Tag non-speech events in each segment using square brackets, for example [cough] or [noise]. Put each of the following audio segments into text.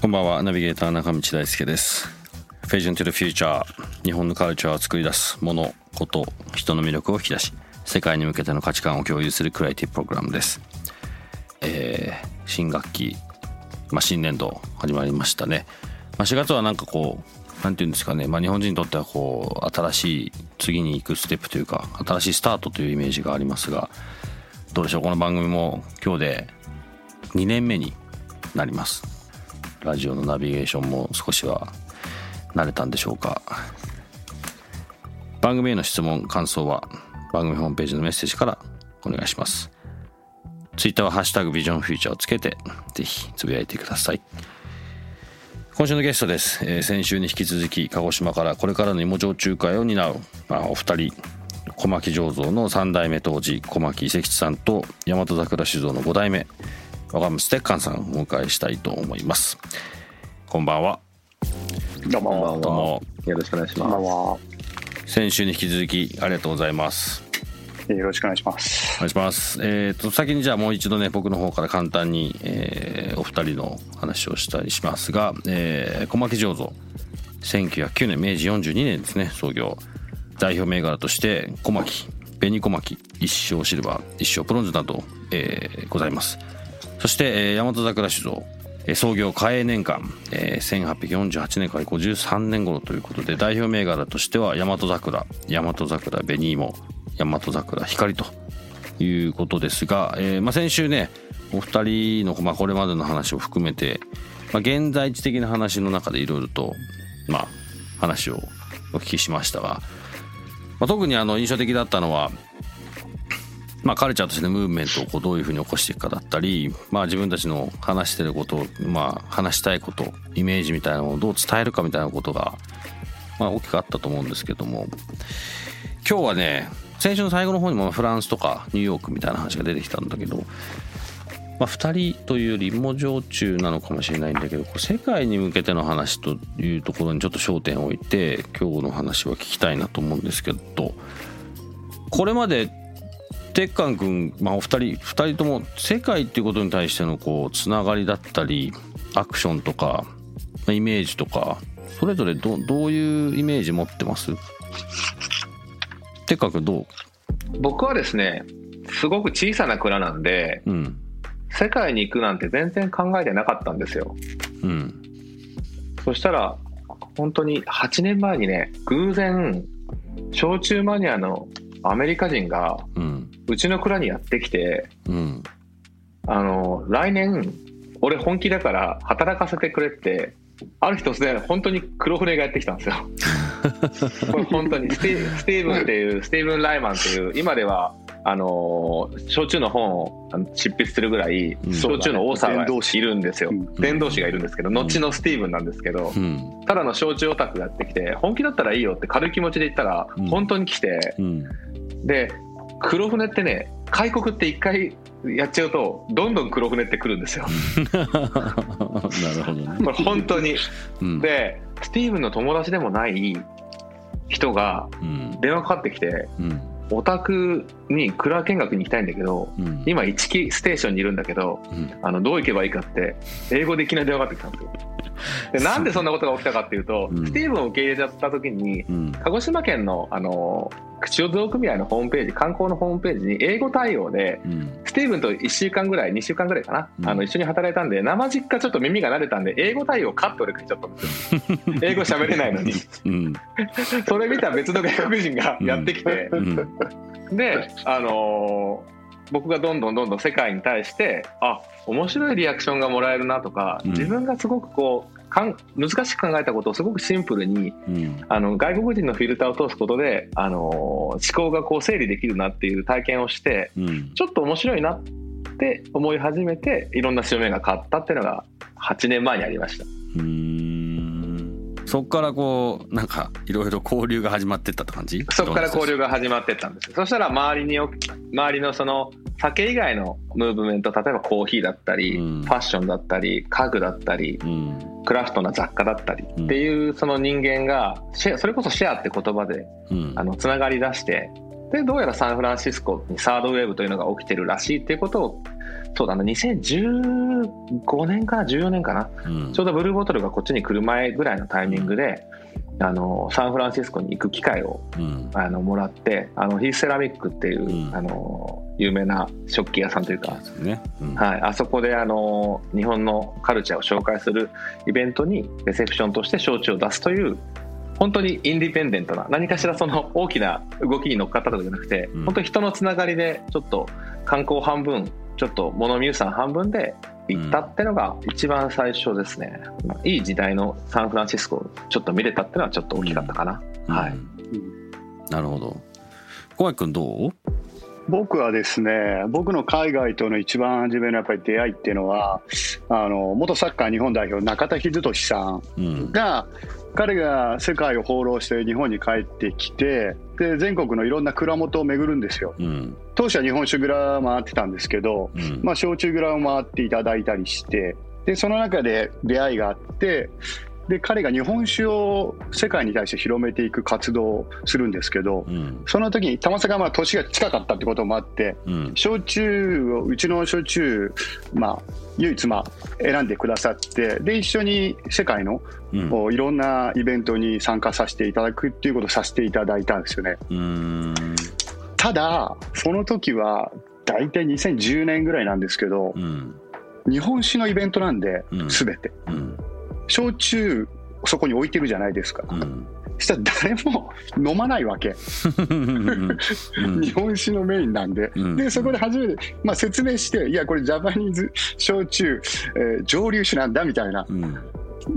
こんばんは。ナビゲーター中道大輔です。フェージョン to the future 日本のカルチャーを作り出すものこと人の魅力を引き出し世界に向けての価値観を共有するクリエイティブプログラムです。えー、新学期、まあ、新年度始まりましたね、まあ、4月はなんかこうなんていうんですかね、まあ、日本人にとってはこう新しい次に行くステップというか新しいスタートというイメージがありますがどうでしょう。この番組も今日で2年目になります。ラジオのナビゲーションも少しは慣れたんでしょうか。番組への質問感想は番組ホームページのメッセージからお願いします。ツイッターはハッシュタグビジョンフューチャーをつけてぜひつぶやいてください。今週のゲストです、えー、先週に引き続き鹿児島からこれからの芋焼酎会を担う、まあ、お二人。小牧醸造の3代目当時小牧遺跡さんと大和桜酒造の5代目。若松鉄寛さんをお迎えしたいと思います。こんばんは。どうもどうも。よろしくお願いします。先週に引き続きありがとうございます。よろしくお願いします。お願いします。えっ、ー、と先にじゃあもう一度ね僕の方から簡単に、えー、お二人の話をしたりしますが、えー、小牧醸造。1909年明治42年ですね。創業。代表銘柄として小牧紅小牧一生シルバー一生ブロンズなど、えー、ございますそして、えー、大和桜酒造創業嘉永年間、えー、1848年から53年頃ということで代表銘柄としては大和桜大和桜紅芋大和桜光ということですが、えーまあ、先週ねお二人の、まあ、これまでの話を含めて、まあ、現在地的な話の中でいろいろと、まあ、話をお聞きしましたが、まあ、特にあの印象的だったのはまあ、カルチャーとしてのムーブメントをこうどういうふうに起こしていくかだったり、まあ、自分たちの話してることまあ、話したいことイメージみたいなのをどう伝えるかみたいなことが、まあ、大きくあったと思うんですけども今日はね先週の最後の方にもフランスとかニューヨークみたいな話が出てきたんだけど、まあ、2人というより芋焼酎なのかもしれないんだけど世界に向けての話というところにちょっと焦点を置いて今日の話は聞きたいなと思うんですけどこれまで鉄寛君、まあ、お二人2人とも世界っていうことに対してのこうつながりだったりアクションとかイメージとかそれぞれどどういうイメージ持ってます？鉄寛君どう？僕はですねすごく小さな蔵なんで、うん、世界に行くなんて全然考えてなかったんですよ。うん、そしたら本当に8年前にね偶然焼酎マニアのアメリカ人がうちの蔵にやってきて、うん、あの来年俺本気だから働かせてくれってある日突然本当に黒船がやってきたんですよ。[laughs] これ本当にステスティーブンっていうスティーブン・ライマンっていう今ではあの焼酎の本を執筆するぐらい焼酎の多さがいるんですよ。伝道師がいるんですけど後のスティーブンなんですけど、ただの焼酎オタクがやってきて本気だったらいいよって軽い気持ちで言ったら本当に来て、で黒船ってね開国って一回やっちゃうとどんどん黒船ってくるんですよ。[laughs] なるほどね。これ本当に、うん、でスティーブンの友達でもない人が電話かかってきて、うん、オタクに蔵見学に行きたいんだけど、うん、今一木ステーションにいるんだけど、あのどう行けばいいかって英語でいきなり電話かかってきたんですよ。でなんでそんなことが起きたかっていうと、スティーブンを受け入れちゃった時に、鹿児島県のあの口醸造組合のホームページ観光のホームページに英語対応で、うん、スティーブンと1週間ぐらい2週間ぐらいかな、うん、あの一緒に働いたんで生実家ちょっと耳が慣れたんで英語対応かって俺書いちゃったんですよ。[laughs] 英語喋れないのに、うん、それ見た別の外国人がやってきて、であのー僕がどんどんどんどん世界に対してあ面白いリアクションがもらえるなとか、自分がすごくこうかん難しく考えたことをすごくシンプルに、うん、あの外国人のフィルターを通すことであの思考がこう整理できるなっていう体験をして、うん、ちょっと面白いなって思い始めていろんな潮目が変わったっていうのが8年前にありました。うんそこからこうなんかいろいろ交流が始まってったって感じ？そこから交流が始まってったんですそしたら周りに周りのその酒以外のムーブメント例えばコーヒーだったり、うん、ファッションだったり家具だったり、うん、クラフトな雑貨だったりっていうその人間がシェそれこそシェアって言葉で、うん、あのつながりだしてでどうやらサンフランシスコにサードウェーブというのが起きてるらしいっていうことをそうだな2015年かな14年かな、ちょうどブルーボトルがこっちに来る前ぐらいのタイミングで、あのサンフランシスコに行く機会を、うん、あのもらってあのヒースセラミックっていう、うん、あの有名な食器屋さんというか、ね。うん、はい、あそこであの日本のカルチャーを紹介するイベントにレセプションとして焼酎を出すという本当にインディペンデントな何かしらその大きな動きに乗っかったとかじゃなくて、本当に人のつながりでちょっと観光半分ちょっと物見さん半分で行ったってのが一番最初ですね、うん、いい時代のサンフランシスコをちょっと見れたっていうのはちょっと大きかったかな、うん、はい、なるほど。小林君どう？僕はですね僕の海外との一番初めのやっぱり出会いっていうのはあの元サッカー日本代表中田英寿さんが、うん、彼が世界を放浪して日本に帰ってきてで全国のいろんな蔵元を巡るんですよ、うん、当初は日本酒蔵回ってたんですけど、うん、まあ、焼酎蔵を回っていただいたりしてでその中で出会いがあってで彼が日本酒を世界に対して広めていく活動をするんですけど、うん、その時に玉坂がまあ年が近かったってこともあって、うん、焼酎をうちの焼酎、まあ、唯一まあ選んでくださってで一緒に世界の、うん、いろんなイベントに参加させていただくっていうことをさせていただいたんですよね。ただその時は大体2010年ぐらいなんですけど、日本酒のイベントなんで、全て。焼酎そこに置いてるじゃないですか。うん。したら誰も飲まないわけ、[laughs] 日本酒のメインなんで、うん、でそこで初めて、まあ、説明していやこれジャパニーズ焼酎、えー、蒸留酒なんだみたいな、うん、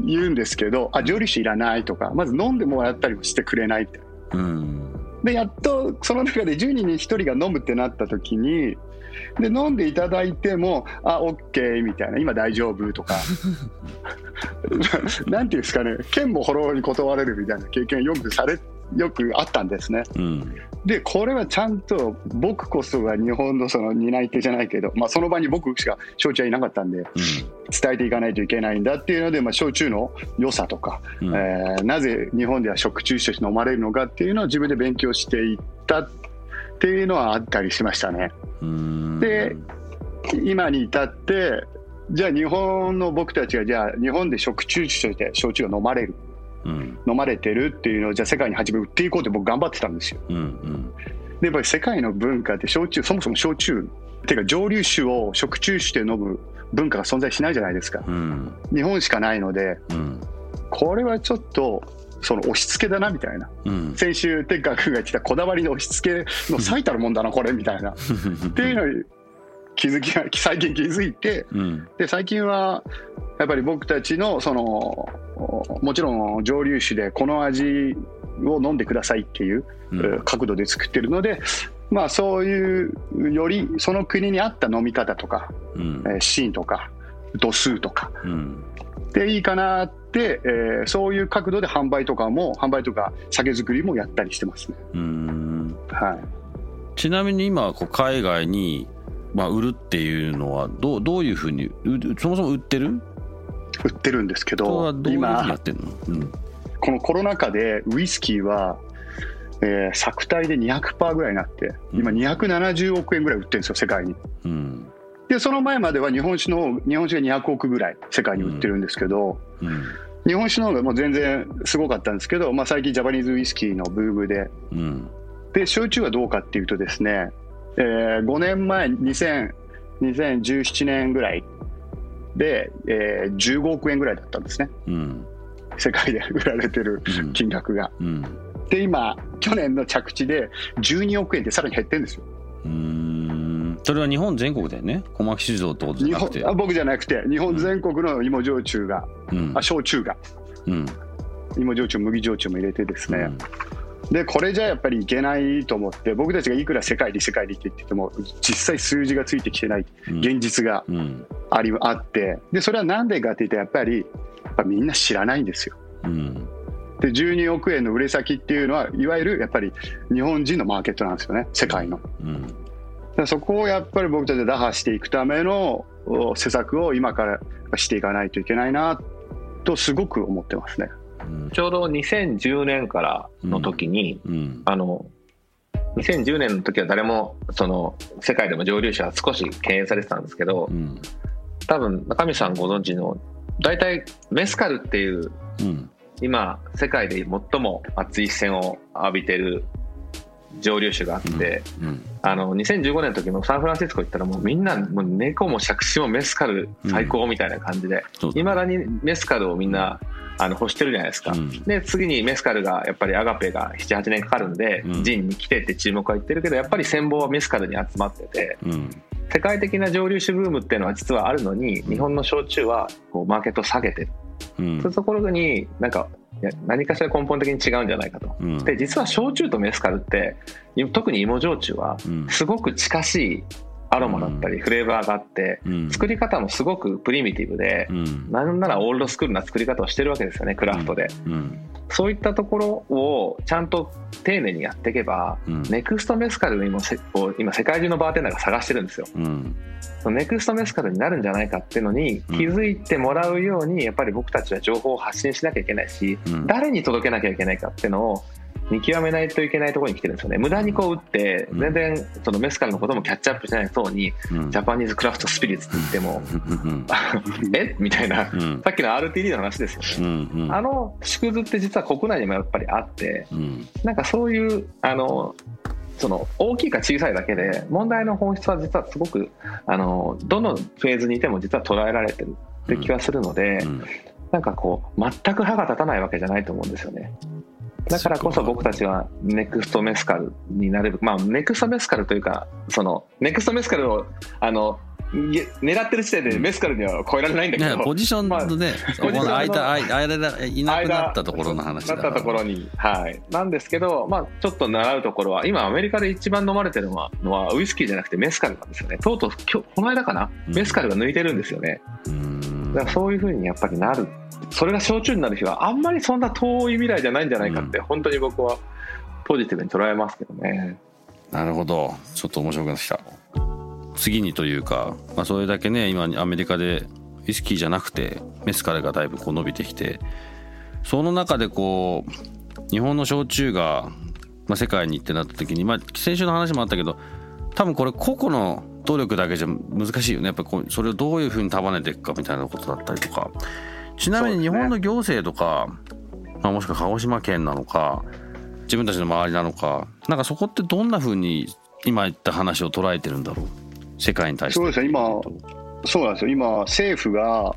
言うんですけどあ蒸留酒いらないとかまず飲んでもらったりもしてくれないって、うん、でやっとその中で10人に1人が飲むってなった時にで飲んでいただいてもあオッケーみたいな。今大丈夫とか。[laughs] なんていうんですかね。剣もほろに断れるみたいな。経験よくされよくあったんですね、うん、でこれはちゃんと僕こそが日本のその担い手じゃないけど、まあ、その場に僕しか焼酎はいなかったんで、うん、伝えていかないといけないんだっていうので、まあ、焼酎の良さとか、うん、えー、なぜ日本では食中酒として飲まれるのかっていうのを自分で勉強していったっていうのはあったりしましたね。で今に至ってじゃあ日本の僕たちがじゃあ日本で食中酒として焼酎が飲まれる、うん、飲まれてるっていうのをじゃあ世界に初め売っていこうって僕頑張ってたんですよ。うんうん、でやっぱり世界の文化って焼酎そもそも焼酎っていうか蒸留酒を食中酒で飲む文化が存在しないじゃないですか、うん、日本しかないので、うん、これはちょっとその押し付けだなみたいな、うん、先週天川君が言ってたこだわりの押し付けの最たるもんだなこれみたいな。[laughs] っていうのに気づきが最近気づいて、うん、で最近はやっぱり僕たちのそのもちろん蒸留酒でこの味を飲んでくださいっていう、角度で作ってるので、まあ、そういうよりその国に合った飲み方とか、うん、えー、シーンとか度数とか、うん、でいいかなって、えー、そういう角度で販売とかも販売とか酒造りもやったりしてますね。はい、ちなみに今こう海外に、まあ、売るっていうのはどうどういうふうにそもそも売ってる？売ってるんですけど今うん、このコロナ禍でウイスキーはえー、作体で200%ぐらいになって今270億円ぐらい売ってるんですよ世界に、うん、でその前までは日本酒の日本酒が200億ぐらい世界に売ってるんですけど、うん。うん、日本酒の方がもう全然すごかったんですけど、まあ、最近ジャパニーズウイスキーのブームで、うん、で焼酎はどうかっていうとですね、えー、5年前2000 2017年ぐらいで、えー、15億円ぐらいだったんですね、世界で売られてる金額が。で今去年の着地で12億円でさらに減ってるんですよ。それは日本全国だよね。小牧酒造ってことじゃなくて。あ僕じゃなくて日本全国の芋焼酎が、うん、あ焼酎が、うん、芋焼酎麦焼酎も入れてですね、でこれじゃやっぱりいけないと思って僕たちがいくら世界に世界にって言ってても実際数字がついてきてない現実があり、あって。でそれは何でかって言ってやっぱりやっぱみんな知らないんですよ。うん。で12億円の売れ先っていうのはいわゆるやっぱり日本人のマーケットなんですよね。世界の。うん、そこをやっぱり僕たちで打破していくための施策を今からしていかないといけないなとすごく思ってますね。ちょうど2010年からの時に、うん。うん、あの2010年の時は誰もその世界でも上流者は少し敬遠されてたんですけど、うん、多分中身さんご存知の大体メスカルっていう、今世界で最も熱い視線を浴びてる蒸留酒があって、うんうん、あの2015年の時のサンフランシスコ行ったらもうみんなもう猫も杓子もメスカル最高みたいな感じでいま、うん、だにメスカルをみんなあの欲してるじゃないですか、うん、で次にメスカルがやっぱりアガペが78年かかるんで、うん、ジンに来てって注目は言ってるけどやっぱり戦望はメスカルに集まってて、うん、世界的な蒸留酒ブームっていうのは実はあるのに日本の焼酎はこうマーケットを下げてる、うん、そういうところになんか何かしら根本的に違うんじゃないかと、で実は焼酎とメスカルって特に芋焼酎はすごく近しいアロマだったりフレーバーがあって、作り方もすごくプリミティブで、なんならオールドスクールな作り方をしてるわけですよねクラフトで、そういったところをちゃんと丁寧にやっていけば、ネクストメスカルにも今世界中のバーテンダーが探してるんですよ、ネクストメスカルになるんじゃないかっていうのに気づいてもらうようにやっぱり僕たちは情報を発信しなきゃいけないし、誰に届けなきゃいけないかっていうのを見極めないといけないところに来てるんですよね。無駄にこう打って全然そのメスカルのこともキャッチアップしないそうに、ジャパニーズクラフトスピリッツって言っても、えみたいな、さっきの RTD の話ですよね、あの縮図って実は国内にもやっぱりあって、なん。かそういうあのその大きいか小さいだけで問題の本質は実はすごくあのどのフェーズにいても実は捉えられてるって気がするので、なん。かこう全く歯が立たないわけじゃないと思うん。ですよね。だからこそ僕たちはネクストメスカルになれる。まあネクストメスカルというかそのネクストメスカルをあの狙ってる時点でメスカルには超えられないんだけど、ポジションのね、まあ、間間間いなくなったところの話だなったところにはい。なんですけどまあちょっと習うところは今アメリカで一番飲まれてるのはのはウイスキーじゃなくてメスカルなんですよね。とうとう今日この間かな、メスカルが抜いてるんですよね、だからそういうふうにやっぱりなるそれが焼酎になる日はあんまりそんな遠い未来じゃないんじゃないかって、本当に僕はポジティブに捉えますけどね。なるほどちょっと面白くなってきた。次にというか、まあ、それだけね今アメリカでウイスキーじゃなくてメスカルがだいぶこう伸びてきてその中でこう日本の焼酎が、まあ、世界にってなった時に、まあ、先週の話もあったけど多分これ個々の努力だけじゃ難しいよねやっぱこうそれをどういうふうに束ねていくかみたいなことだったりとかちなみに日本の行政とか、ね、まあ、もしくは鹿児島県なのか自分たちの周りなのかなんかそこってどんなふうに今言った話を捉えてるんだろう？世界に対して。そうですね。今そうなんですよ。今政府が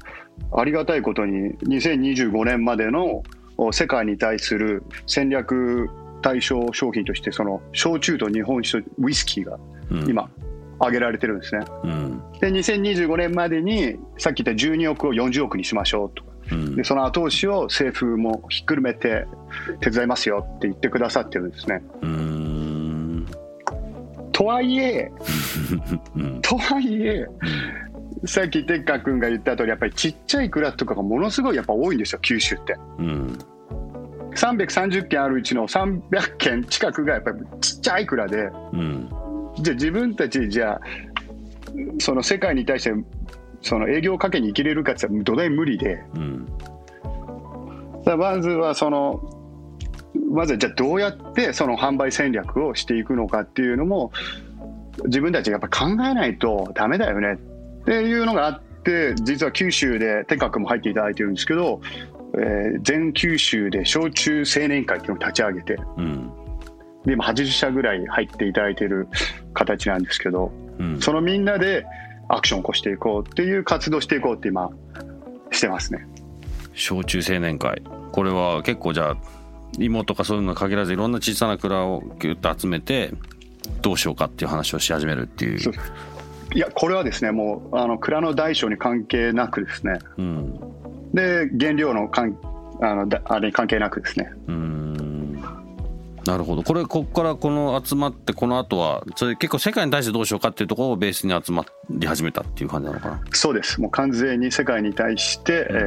ありがたいことに2025年までの世界に対する戦略対象商品としてその焼酎と日本酒とウイスキーが今挙げられてるんですね、うん、で2025年までにさっき言った12億を40億にしましょうと。か、うん、でその後押しを政府もひっくるめて手伝いますよって言ってくださってるんですね。とはいえとはいえさっきテッカ君が言った通りやっぱりちっちゃいクラスとかがものすごいやっぱ多いんですよ九州って。うん。330件あるうちの300件近くがやっぱりちっちゃい蔵で、うん、じゃあ自分たちじゃあその世界に対してその営業をかけに生きれるかって言ったら土台無理で、うん、だまずはそのまずはじゃあどうやってその販売戦略をしていくのかっていうのも自分たちがやっぱ考えないとダメだよね。っていうのがあって実は九州でテカ君も入っていただいてるんですけど、えー、全九州で焼酎青年会っていうのを立ち上げて、うん、で今80社ぐらい入っていただいている形なんですけど、うん、そのみんなでアクションを起こしていこうっていう活動していこうって今してますね。焼酎青年会。これは結構じゃあ芋とかそういうの限らずいろんな小さな蔵をギュッと集めてどうしようかっていう話をし始めるっていう。いやこれはですねもうあの蔵の大小に関係なくですね、うん、で原料のかんあのあれに関係なくですね。うんなるほど。これここからこの集まってこの後はそれ結構世界に対してどうしようかっていうところをベースに集まり始めたっていう感じなのかな？そうです。もう完全に世界に対して、うん、え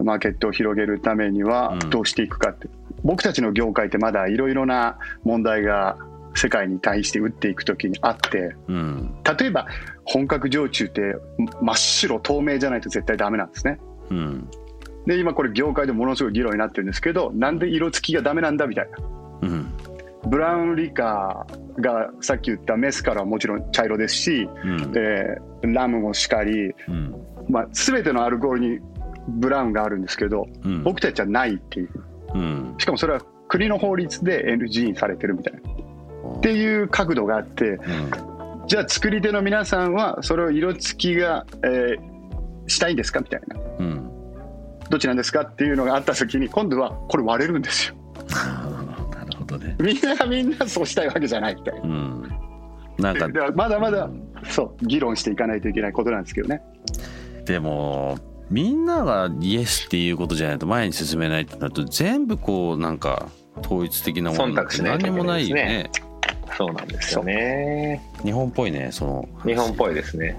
ー、マーケットを広げるためにはどうしていくかって、うん、僕たちの業界ってまだいろいろな問題が世界に対して打っていく時にあって、うん、例えば本格焼酎って真っ白透明じゃないと絶対ダメなんですね。うん、で今これ業界でものすごい議論になってるんですけどなんで色付きがダメなんだみたいな。うん、ブラウンリカーがさっき言ったメスからはもちろん茶色ですし、うん、えー、ラムもしかり、うん、まあ、全てのアルコールにブラウンがあるんですけど、うん、僕たちはないっていう、うん、しかもそれは国の法律で NG にされてるみたいな。っていう角度があって、じゃあ作り手の皆さんはそれを色付きが、えー、したいんですかみたいな、どっちなんですかっていうのがあった時に今度はこれ割れるんですよ。どね。みんながみんなそうしたいわけじゃないみたいな、うん、なんか [laughs] まだまだ、そう議論していかないといけないことなんですけどね。でもみんながイエスっていうことじゃないと前に進めないってなると全部こうなんか統一的なものって何もないよね。そうなんですよね。日本っぽいねその。日本っぽいですね。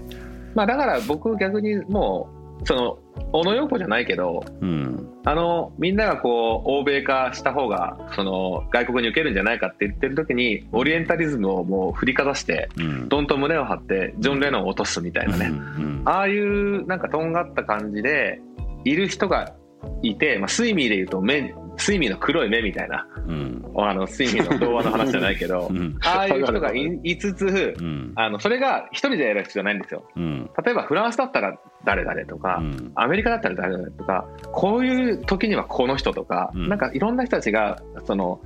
まあだから僕逆にもうその小野洋子じゃないけど、うん、あのみんながこう欧米化した方がその外国に受けるんじゃないかって言ってる時にオリエンタリズムをもう振りかざして、うん、どんと胸を張ってジョン・レノンを落とすみたいなね、うん、ああいうなんかとんがった感じでいる人がいて、まあ、スイミーでいうと目スイミーの黒い目みたいな、うん、あのスイミーの童話の話じゃないけど、[laughs] うん、ああいう人が [laughs] いつつ、うん、あのそれが一人でやる必要ないんですよ、例えばフランスだったら誰々とか、アメリカだったら誰々とかこういう時にはこの人とか、なんかいろんな人たちがその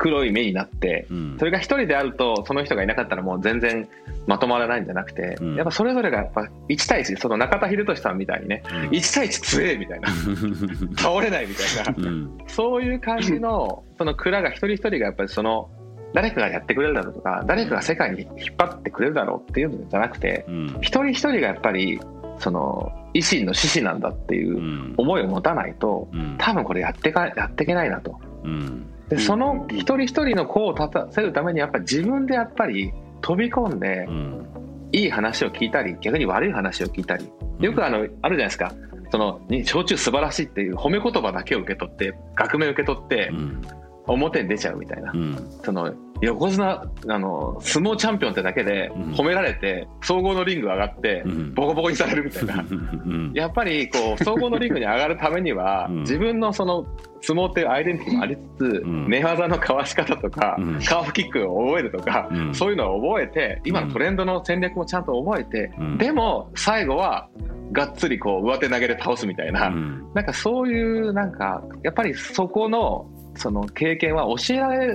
黒い目になって、うん、それが一人であるとその人がいなかったらもう全然まとまらないんじゃなくて、うん、やっぱそれぞれがやっぱ1対1その中田英寿さんみたいにね、うん、1対1強えみたいな。[laughs] 倒れないみたいな、うん、そういう感じのその蔵が一人一人がやっぱりその誰かがやってくれるだろうとか誰かが世界に引っ張ってくれるだろうっていうのじゃなくて、一人一人がやっぱりその維新の志士なんだっていう思いを持たないと、多分これやってかやっていけないなと。でその一人一人の子を立たせるためにやっぱり自分でやっぱり飛び込んで、いい話を聞いたり逆に悪い話を聞いたり。よくあのあるじゃないですか。その焼酎素晴らしいっていう褒め言葉だけを受け取って額面受け取って、表に出ちゃうみたいな、うん、その横綱あの相撲チャンピオンってだけで褒められて、総合のリング上がってボコボコにされるみたいな、やっぱりこう総合のリングに上がるためには、自分のその相撲っていうアイデンティティもありつつ、寝技のかわし方とか、カーフキックを覚えるとか、そういうのを覚えて今のトレンドの戦略もちゃんと覚えて、でも最後はがっつりこう上手投げで倒すみたいな、なんかそういうなんかやっぱりそこのその経験は教えられ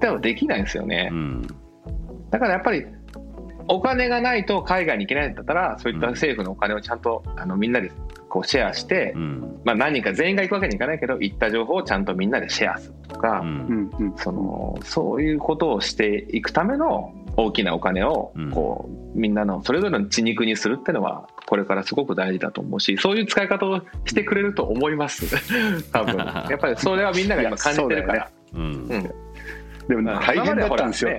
てはできないんですよね、うん、だからやっぱりお金がないと海外に行けないんだったらそういった政府のお金をちゃんとあのみんなでこうシェアして、うん、まあ、何人か全員が行くわけにいかないけど行った情報をちゃんとみんなでシェアするとか、うん、そのそういうことをしていくための大きなお金をこう、みんなのそれぞれの血肉にするっていうのはこれからすごく大事だと思うしそういう使い方をしてくれると思います。[laughs] 多分。やっぱりそれはみんなが今感じてるから。うん、でも大変だったんですよ。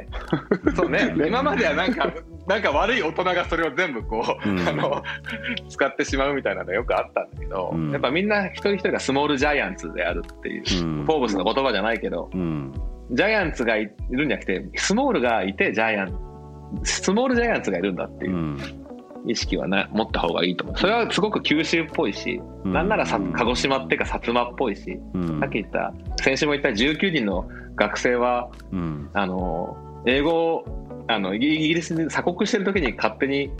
そうね、今まではなんか、なんか悪い大人がそれを全部こう、うん、あの、使ってしまうみたいなのがよくあったんだけど、うん、やっぱみんな一人一人がスモールジャイアンツであるっていう、うん、フォーブスの言葉じゃないけど、ジャイアンツがいるんじゃなくて、スモールがいてジャイアンツ、スモールジャイアンツがいるんだっていう。意識はな持った方がいいと思う。それはすごく九州っぽいし、うん、なんならさ鹿児島っていうか薩摩っぽいし、うん、さっき言った先週も言った19人の学生は、うん、あの英語あのイギリスに鎖国してる時に勝手に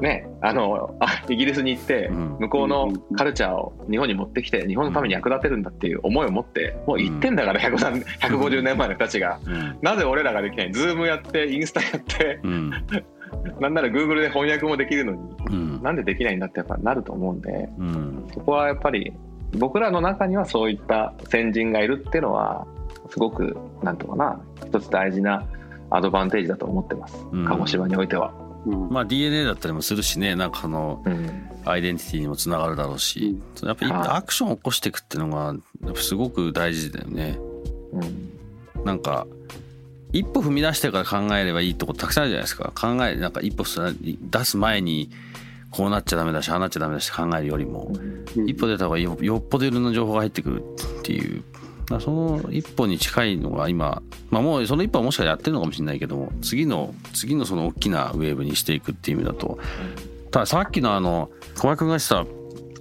ね、あのあイギリスに行って向こうのカルチャーを日本に持ってきて日本のために役立てるんだっていう思いを持ってもう言ってんだから150年前の人たちが、なぜ俺らができない？ズームやってインスタやって、[laughs] なんなら Google で翻訳もできるのに、うん、なんでできないんだってやっぱなると思うんで、うん、そこはやっぱり僕らの中にはそういった先人がいるっていうのはすごくなんとかな一つ大事なアドバンテージだと思ってます、うん、鹿児島においては。まあ DNA だったりもするしね。なんかあの、アイデンティティにもつながるだろうし、やっぱりアクションを起こしていくっていうのがすごく大事だよね。うん。なんか一歩踏み出してから考えればいいとこたくさんあるじゃないですか。考えなんか一歩出す前にこうなっちゃダメだしああなっちゃダメだし考えるよりも、一歩出た方がよっぽどいろんな情報が入ってくるっていうその一歩に近いのが今、まあ、もうその一歩はもしかしたらやってるのかもしれないけども次の次のその大きなウェーブにしていくっていう意味だとたださっきのあの小林君がした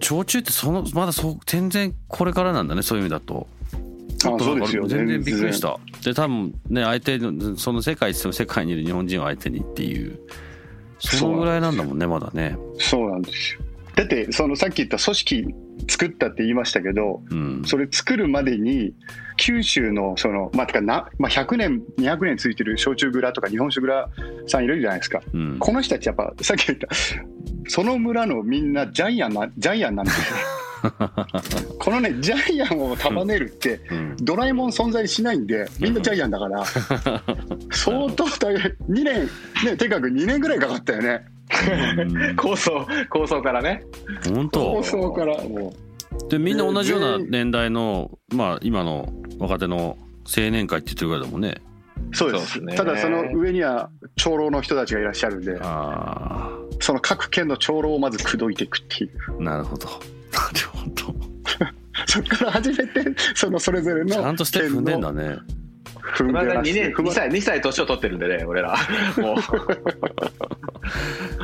焼酎ってそのまだそう全然これからなんだねそういう意味だと。あそうですよ全然びっくりした。で多分ね相手のその世界世界にいる日本人を相手にっていうそのぐらいなんだもんねまだね。そうなんですよだってそのさっき言った組織作ったって言いましたけど、うん、それ作るまでに九州のその、まあ、てかな、まあ、100年200年ついてる焼酎蔵とか日本酒蔵さんいるじゃないですか、うん、この人たちやっぱさっき言ったその村のみんなジャイアンなジャイアンなんですよ。[laughs] このねジャイアンを束ねるって、うん、ドラえもん存在しないんでみんなジャイアンだから、[laughs] 相当大変。2年ねとにかく2年ぐらいかかったよね構想構想からね。本当？構想から。もうでみんな同じような年代の、まあ今の若手の青年会って言ってるぐらいだもんねそうですね。ただその上には長老の人たちがいらっしゃるんでその各県の長老をまず口説いていくっていう。なるほど。なるほどそこから始めてそのそれぞれのちゃんとして踏んでんだね踏んでまだ2年2歳2歳年を取ってるんでね俺ら。[laughs] もう。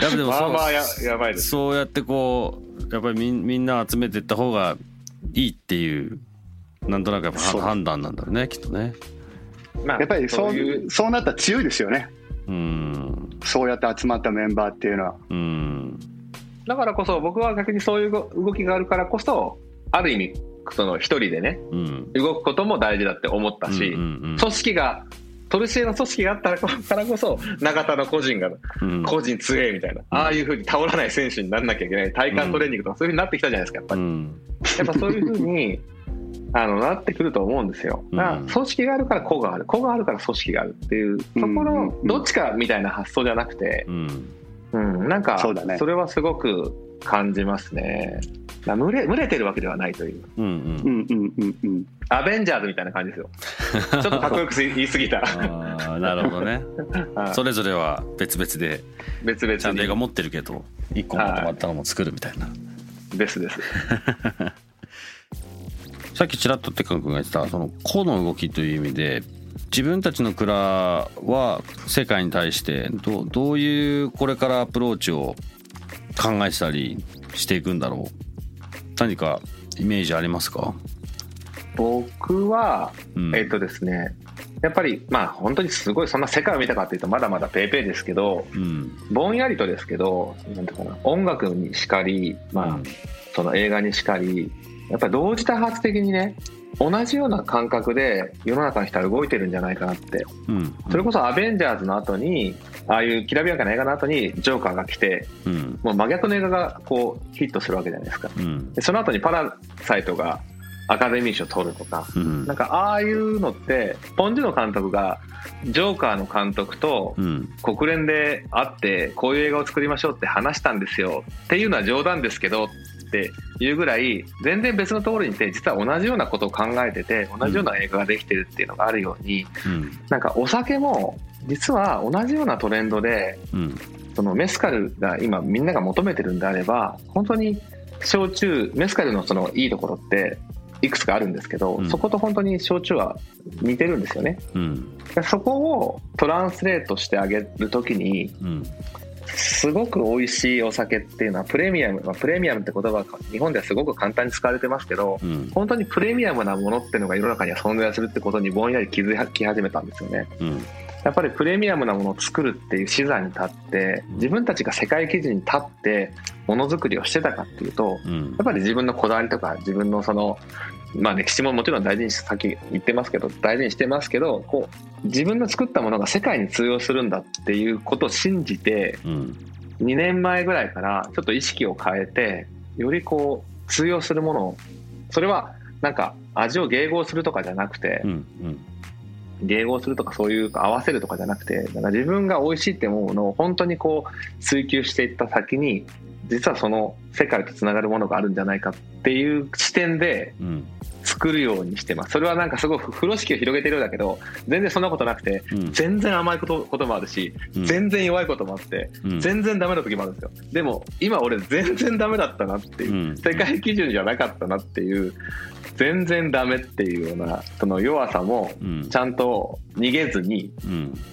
やでもそうまあまあややばいです。そうやってこうやっぱりみみんな集めていった方がいいっていうなんとなくやっぱ判断なんだろうねきっとね、まあ、やっぱりそういうそうなったら強いですよね。うん。そうやって集まったメンバーっていうのは。うん。だからこそ僕は逆にそういう動きがあるからこそある意味その一人でね、うん、動くことも大事だって思ったし、うんうんうん、組織がトルシエの組織があったからこそ永田の個人が個人強えみたいな、ああいうふうに倒らない選手にならなきゃいけない体幹トレーニングとかそういうふうになってきたじゃないですかやっぱり、やっぱそういうふうに [laughs] あのなってくると思うんですよ。だから組織があるから個がある。個があるから組織があるっていうところどっちかみたいな発想じゃなくて、うん、なんかそれはすごく感じますね。群れ群れてるわけではないという。うんうんうんうんうん。アベンジャーズみたいな感じですよ。[laughs] ちょっとかっこよく言い過ぎた。あなるほどね。[laughs] それぞれは別々で別々ちゃんと映画持ってるけど一個まとまったのも作るみたいな。ですです。[laughs] さっきちらっとテカ君が言ってたその個の動きという意味で自分たちの蔵は世界に対してどどういうこれからアプローチを考えたりしていくんだろう。何かイメージありますか？僕は、うん、えっ、とですねやっぱりまあ本当にすごいそんな世界を見たかっていうとまだまだペーペーですけど、うん、ぼんやりとですけどなんていうかな音楽にしかり、まあ、うん、その映画にしかりやっぱり同時多発的にね同じような感覚で世の中の人は動いてるんじゃないかなって、うん、それこそ「アベンジャーズ」の後にああいうきらびやかな映画の後にジョーカーが来て、うん、もう真逆の映画がこうヒットするわけじゃないですか、うん、でその後に「パラサイト」がアカデミー賞取るとか、うん、なんかああいうのってポン・ジュノ監督がジョーカーの監督と国連で会ってこういう映画を作りましょうって話したんですよ。っていうのは冗談ですけどっていうぐらい全然別のところにいて実は同じようなことを考えてて同じような映画ができてるっていうのがあるように、うん、なんかお酒も実は同じようなトレンドで、うん、そのメスカルが今みんなが求めてるんであれば本当に焼酎メスカルのそのいいところっていくつかあるんですけど、うん、そこと本当に焼酎は似てるんですよね、うん、そこをトランスレートしてあげるときに、うん、すごく美味しいお酒っていうのはプレミアム、まあ、プレミアムって言葉が日本ではすごく簡単に使われてますけど、うん、本当にプレミアムなものっていうのが世の中には存在するってことにぼんやり気づき始めたんですよね。うん、やっぱりプレミアムなものを作るっていう資材に立って自分たちが世界基準に立ってものづくりをしてたかっていうと、うん、やっぱり自分のこだわりとか自分のそのまあ歴史ももちろん大事にさっき言ってますけど大事にしてますけどこう自分の作ったものが世界に通用するんだっていうことを信じて、うん、2年前ぐらいからちょっと意識を変えてよりこう通用するものをそれはなんか味を迎合するとかじゃなくて、うんうん、迎合するとかそういう合わせるとかじゃなくてだから自分が美味しいって思うものを本当にこう追求していった先に実はその世界とつながるものがあるんじゃないかっていう視点で作るようにしてます。それはなんかすごい風呂敷を広げてるようだけど全然そんなことなくて、うん、全然甘いことこともあるし、うん、全然弱いこともあって、うん、全然ダメな時もあるんですよ。でも今俺全然ダメだったなっていう、世界基準じゃなかったなっていう全然ダメっていうようなその弱さもちゃんと逃げずに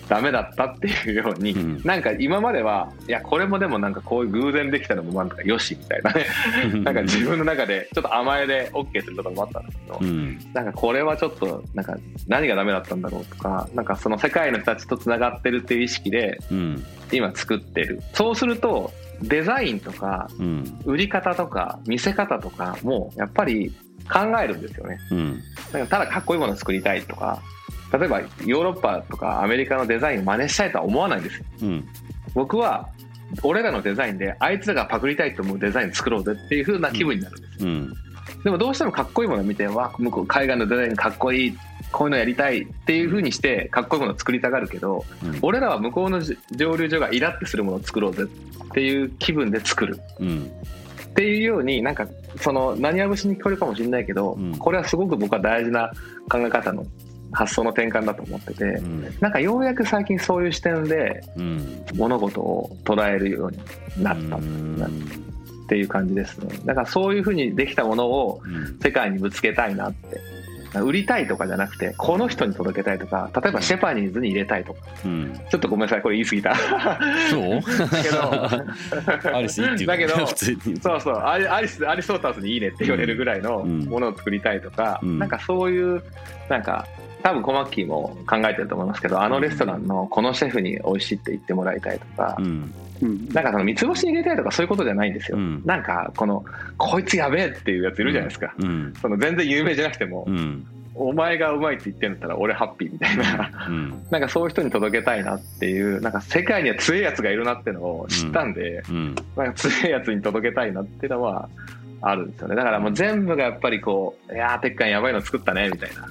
ダメだったっていうように、うん、なんか今まではいやこれもでもなんかこういう偶然できたのもなんかよしみたいなね。[laughs] なんか自分の中でちょっと甘えで OK するところもあったんですけど、うん、なんかこれはちょっとなんか何がダメだったんだろうとかなんかその世界の人たちとつながってるっていう意識で今作ってる。そうするとデザインとか売り方とか見せ方とかもやっぱり考えるんですよね、うん、だからただかっこいいものを作りたいとか例えばヨーロッパとかアメリカのデザインを真似したいとは思わないんですよ、うん、僕は俺らのデザインであいつらがパクりたいと思うデザイン作ろうぜっていう風な気分になるんです、うん、でもどうしてもかっこいいものを見てわ向こう海外のデザインかっこいいこういうのやりたいっていう風にしてかっこいいものを作りたがるけど、うん、俺らは向こうの蒸留所がイラってするものを作ろうぜっていう気分で作る、うん、っていうようになんかその何は節に聞こえるかもしれないけど、うん、これはすごく僕は大事な考え方の発想の転換だと思ってて、うん、なんかようやく最近そういう視点で物事を捉えるようになったっていう感じですね。だからそういうふうにできたものを世界にぶつけたいなって。売りたいとかじゃなくてこの人に届けたいとか例えばシェパニーズに入れたいとか、うん、ちょっとごめんなさいこれ言い過ぎた。そう？けど。アリスいいっていうだけどそうそう。アリスアリソータスにいいねって言われるぐらいのものを作りたいとか、うん、なんかそういうなんか多分コマッキーも考えてると思いますけどあのレストランのこのシェフに美味しいって言ってもらいたいとか、うん。うん、なんかその三つ星に入れたいとかそういうことじゃないんですよ、うん、なんかこのこいつやべえっていうやついるじゃないですか、うん、その全然有名じゃなくても、お前がうまいって言ってんだったら俺ハッピーみたいな、うん、[laughs] なんかそういう人に届けたいなっていうなんか世界には強いやつがいるなっていうのを知ったんで、うん、なんか強いやつに届けたいなっていうのはあるんですよね。だからもう全部がやっぱりこう「いやー鉄管やばいの作ったね」みたいな、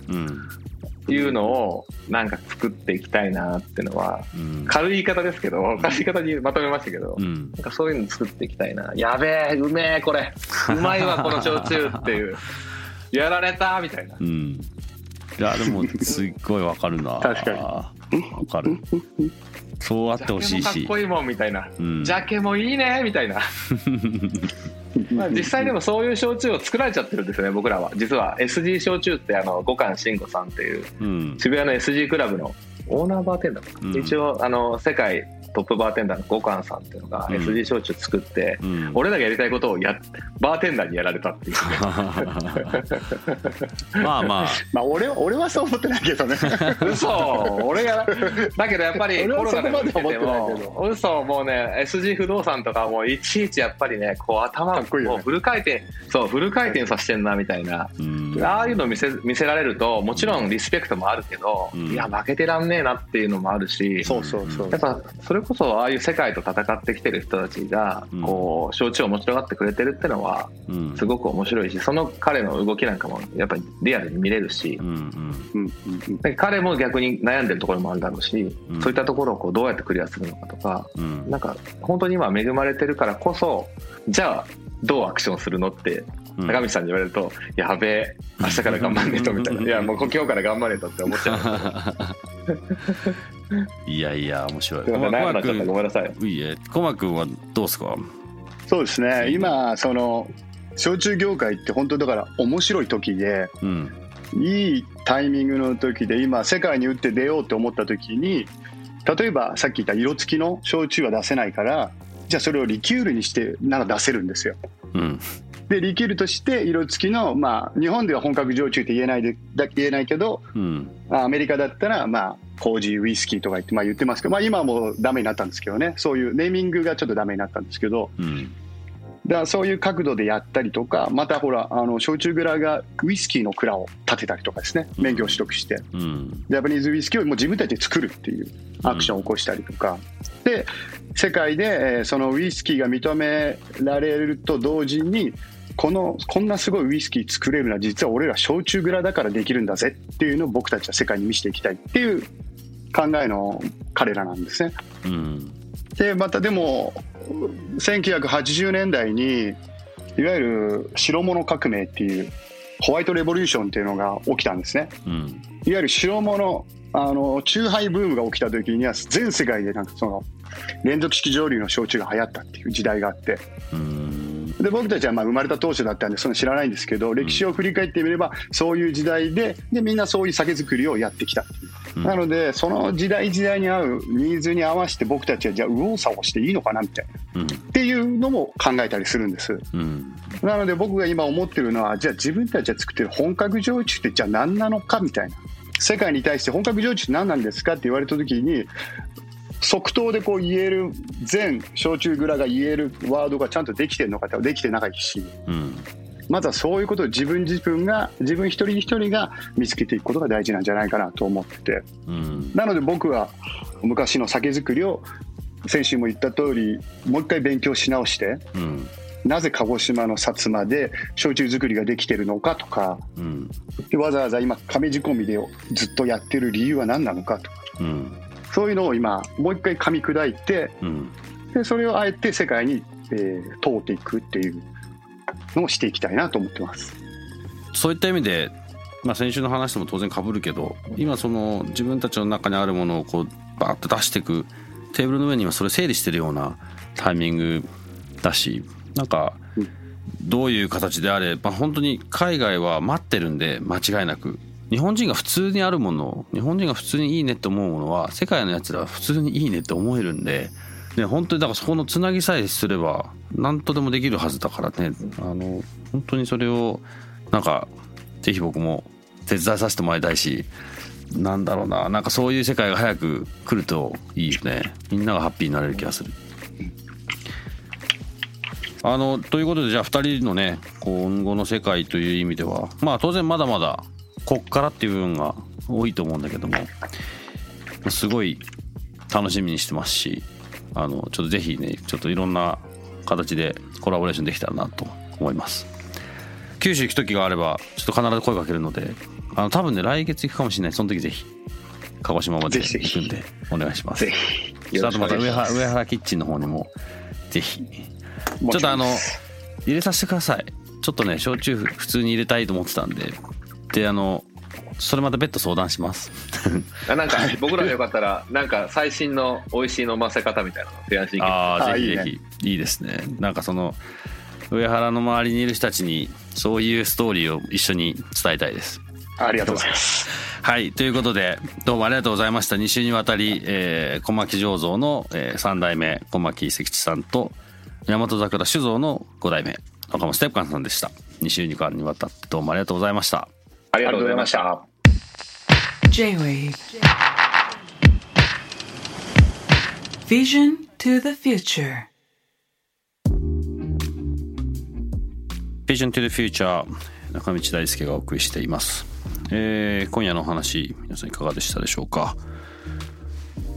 うん、いうのをなんか作っていきたいなっていうのは、軽い言い方ですけど軽い言い方にまとめましたけど、なんかそういうの作っていきたいな。やべえうめえこれ。うまいわこの焼酎っていう。[laughs] やられたみたいな。うんいやでもすっごいわかるな。確かに。わかる。そうあってほしいし。かっこいいもんみたいな、うん、ジャケもいいねみたいな。まあ実際でもそういう焼酎を作られちゃってるんですよね僕らは。実は SG 焼酎ってあの五感慎吾さんっていう、うん、渋谷の SG クラブのオーナーバーテンダーうん、一応あの世界トップバーテンダーの五感さんっていうのが SG 焼酎作って、うん、俺らがやりたいことをやバーテンダーにやられたっていう、[laughs] [laughs] まあまあ。まあ俺俺はそう思ってないけどね。嘘。俺がだけどやっぱり [laughs] コロナでも嘘。もうね SG 不動産とかもういちいちやっぱりねこう頭をフル回転そうフル回転させてんなみたいな、ああいうの見せ見せられるともちろんリスペクトもあるけど、いや負けてらんねえなっていうのもあるし。そうそうそう。やっぱそれこそああいう世界と戦ってきてる人たちがこう焼酎を面白がってくれてるってのはすごく面白いしその彼の動きなんかもやっぱりリアルに見れるし彼も逆に悩んでるところもあるだろうしそういったところをこうどうやってクリアするのかとかなんか本当に今恵まれてるからこそじゃあどうアクションするのって高道さんに言われると「やべえ明日から頑張んねえと」みたいな「いやもう今日から頑張れと」って思っちゃう。[laughs] いやいや面白い。ごめんなさい。いいえコマ君はどうですか？そうですね。今その焼酎業界って本当だから面白い時で、うん、いいタイミングの時で今世界に打って出ようと思った時に例えばさっき言った色付きの焼酎は出せないからじゃあそれをリキュールにしてなら出せるんですよ。うん、でリキュールとして色付きの、まあ、日本では本格焼酎って言えないでだ言えないけど、うん、アメリカだったら、まあ、麹ウイスキーとか言って、まあ、言ってますけど、まあ、今はもうダメになったんですけどね。そういうネーミングがちょっとダメになったんですけど、うん、だからそういう角度でやったりとかまたほらあの焼酎蔵がウイスキーの蔵を建てたりとかですね。免許を取得して、うん、ジャパニーズウイスキーをもう自分たちで作るっていうアクションを起こしたりとか、うん、で世界でそのウイスキーが認められると同時にこのこんなすごいウイスキー作れるのは実は俺ら焼酎蔵だからできるんだぜっていうのを僕たちは世界に見せていきたいっていう考えの彼らなんですね。うん。でまたでも1980年代にいわゆる白物革命っていうホワイトレボリューションっていうのが起きたんですね、うん、いわゆる白物あの酎ハイブームが起きた時には全世界でなんかその連続式蒸留の焼酎が流行ったっていう時代があってで僕たちはまあ生まれた当初だったんでその知らないんですけど歴史を振り返ってみればそういう時代ででみんなそういう酒造りをやってきた。なのでその時代時代に合うニーズに合わせて僕たちはじゃあ右往左往していいのかなみたいな、うん、っていうのも考えたりするんです、うん、なので僕が今思ってるのはじゃあ自分たちが作ってる本格焼酎ってじゃあ何なのかみたいな。世界に対して本格焼酎って何なんですかって言われた時に即答でこう言える全焼酎蔵が言えるワードがちゃんとできてるのかってできてないし、うん、まずはそういうことを自分自分が自分一人一人が見つけていくことが大事なんじゃないかなと思って。て、うん、なので僕は昔の酒造りを先週も言った通りもう一回勉強し直して、うん、なぜ鹿児島の薩摩で焼酎作りができてるのかとか、うん、わざわざ今亀仕込みでずっとやってる理由は何なのかとか、そういうのを今もう一回噛み砕いて、でそれをあえて世界に、えー、通っていくっていうのをしていきたいなと思ってます。そういった意味で、まあ、先週の話とも当然かぶるけど今その自分たちの中にあるものをこうバーッと出していくテーブルの上にはそれ整理してるようなタイミングだしなんかどういう形であれ、まあ、本当に海外は待ってるんで間違いなく日本人が普通にあるもの日本人が普通にいいねって思うものは世界のやつらは普通にいいねって思えるんでね、本当にだからそこのつなぎさえすれば何とでもできるはずだからねあの本当にそれをなんかぜひ僕も手伝いさせてもらいたいしなんだろうななんかそういう世界が早く来るといいよねみんながハッピーになれる気がする。あのということでじゃあ2人のね今後の世界という意味ではまあ当然まだまだこっからっていう部分が多いと思うんだけどもすごい楽しみにしてますしあのちょっとぜひねちょっといろんな形でコラボレーションできたらなと思います。九州行く時があればちょっと必ず声かけるのであの多分ね来月行くかもしれない。その時ぜひ鹿児島まで行くんでお願いします。ぜひ。あとまた上原上原キッチンの方にもぜひ。ちょっとあの入れさせてください。ちょっとね焼酎普通に入れたいと思ってたんでであのそれまた別途相談します。なんか僕らでよかったらなんか最新の美味しい飲ませ方みたいなの提案していああぜひぜひ。いいですね。なんかその上原の周りにいる人たちにそういうストーリーを一緒に伝えたいです。ありがとうございます。はいということでどうもありがとうございました。2週にわたり、えー、小牧醸造の、えー、3代目小牧関地さんと大和桜酒造の5代目岡本ステップカンさんでした。2週にわたってどうもありがとうございましたありがとうございました。J-Wave. Vision to the Future. Vision to the Future. 中道大輔がお送りしています、えー、今夜のお話皆さんいかがでしたでしょうか？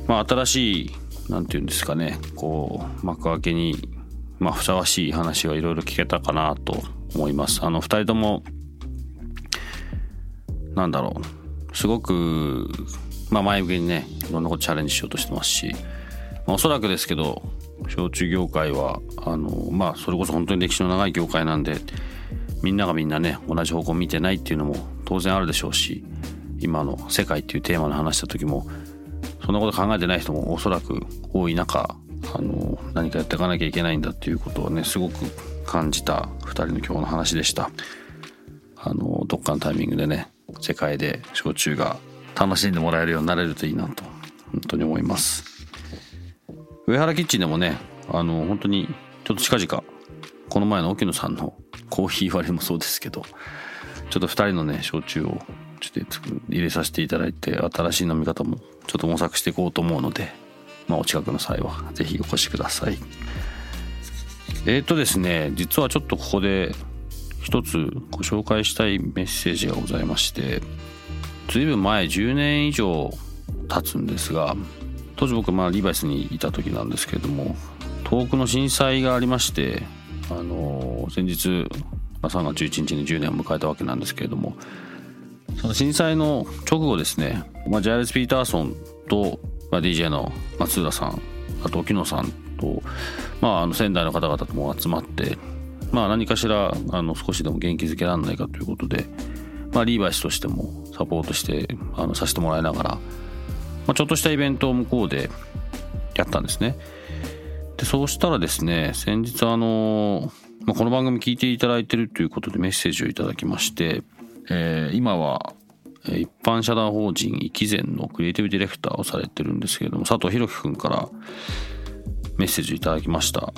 まあ新しいなんていうんですかね。こう幕開けにまあふさわしい話がいろいろ聞けたかなと思います。あの2人ともなんだろうすごく、まあ、前向きにねいろんなことチャレンジしようとしてますし、まあ、おそらくですけど焼酎業界はあのまあそれこそ本当に歴史の長い業界なんでみんながみんなね同じ方向を見てないっていうのも当然あるでしょうし今の「世界」っていうテーマの話した時もそんなこと考えてない人もおそらく多い中あの何かやっていかなきゃいけないんだっていうことをねすごく感じた2人の今日の話でした。あのどっかのタイミングでね世界で焼酎が楽しんでもらえるようになれるといいなと本当に思います。上原キッチンでもねあの本当にちょっと近々この前の沖野さんのコーヒー割りもそうですけどちょっと2人のね焼酎をちょっと入れさせていただいて新しい飲み方もちょっと模索していこうと思うので、まあ、お近くの際は是非お越しください。えっ、ー、とですね実はちょっとここで一つご紹介したいメッセージがございましてずいぶん前10年以上経つんですが当時僕まあリバイスにいた時なんですけれども遠くの震災がありましてあの先日、まあ、3月11日に10年を迎えたわけなんですけれどもその震災の直後ですね、まあ、ジャイルス・ピーターソンと、まあ、DJ の松浦さんあと沖野さんと、まあ、あの仙台の方々とも集まって、まあ、何かしらあの少しでも元気づけられないかということで、まあ、リーバイスとしてもサポートしてあのさせてもらいながら、まあ、ちょっとしたイベントを向こうでやったんですね。でそうしたらですね先日あの、まあ、この番組聞いていただいてるということでメッセージをいただきまして、えー、今は一般社団法人生き善のクリエイティブディレクターをされてるんですけれども佐藤弘樹君からメッセージをいただきました、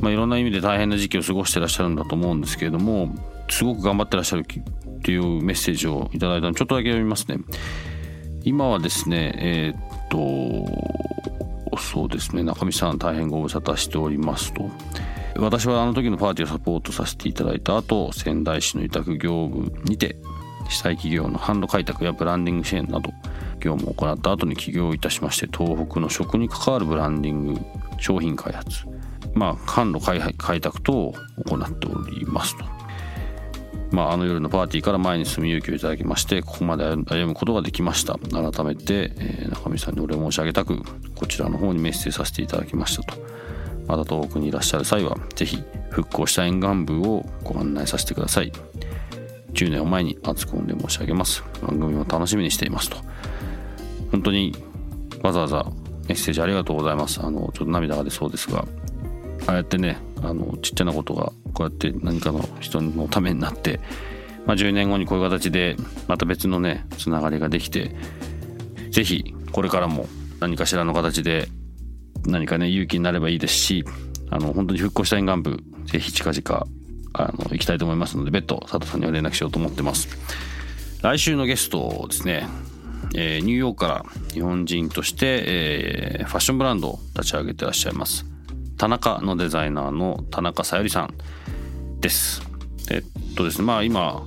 まあ、いろんな意味で大変な時期を過ごしてらっしゃるんだと思うんですけれどもすごく頑張ってらっしゃるっていうメッセージをいただいたのちょっとだけ読みますね。今はですねえー、っとそうですね。中身さん大変ご無沙汰しておりますと。私はあの時のパーティーをサポートさせていただいた後仙台市の委託業務にて被災企業の販路開拓やブランディング支援など業務を行った後に起業いたしまして東北の食に関わるブランディング商品開発まあ販路開拓等を行っておりますと。まあ、あの夜のパーティーから前に進む勇気をいただきましてここまで歩むことができました。改めて、えー、中身さんにお礼申し上げたくこちらの方にメッセージさせていただきましたと。また東北にいらっしゃる際は是非復興した沿岸部をご案内させてください。10年を前に厚く御礼申し上げます。番組も楽しみにしていますと。本当にわざわざメッセージありがとうございます。あのちょっと涙が出そうですが。ああやってねあのちっちゃなことがこうやって何かの人のためになって、まあ、10年後にこういう形でまた別のねつながりができて是非これからも何かしらの形で何かね勇気になればいいですしあの本当に復興した沿岸部是非近々あの行きたいと思いますので別途佐藤さんには連絡しようと思ってます。来週のゲストですね、えー、ニューヨークから日本人として、えー、ファッションブランドを立ち上げてらっしゃいます。田中のデザイナーの田中さゆりさんです。えっとですねまあ今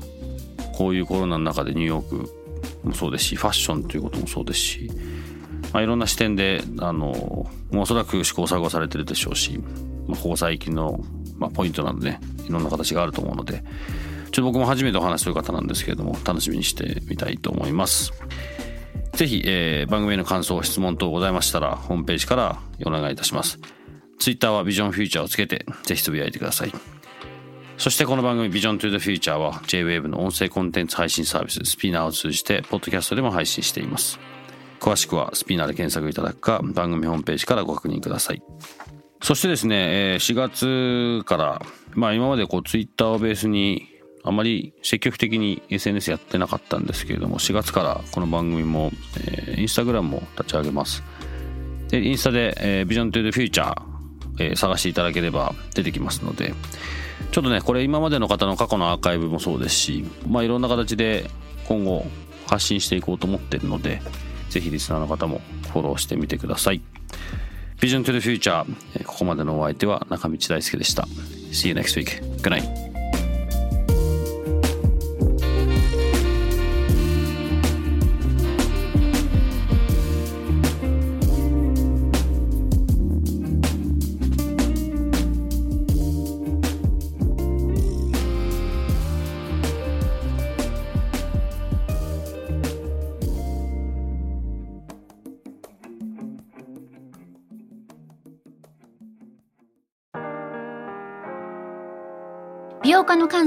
こういうコロナの中でニューヨークもそうですしファッションということもそうですし、まあ、いろんな視点であのおそらく試行錯誤されてるでしょうし、まあ、交際期の、まあ、ポイントなどねいろんな形があると思うのでちょっと僕も初めてお話しする方なんですけれども楽しみにしてみたいと思います。ぜひ、えー、番組への感想、質問等ございましたら、ホームページからお願いいたします。ツイッターはビジョンフューチャーをつけて、ぜひつぶやいてください。そしてこの番組ビジョントゥ the Future は J-Wave の音声コンテンツ配信サービススピナーを通じて、ポッドキャストでも配信しています。詳しくはスピナーで検索いただくか、番組ホームページからご確認ください。そしてですね、4月から、まあ今までこうツイッターをベースにあまり積極的に SNS やってなかったんですけれども、4月からこの番組も、えー、インスタグラムも立ち上げます。で、インスタで、えー、ビジョントゥ the Future えー、探していただければ出てきますのでちょっとねこれ今までの方の過去のアーカイブもそうですしまあいろんな形で今後発信していこうと思ってるのでぜひリスナーの方もフォローしてみてください Vision to the Future ここまでのお相手は中道大輔でした See you next week. Good night.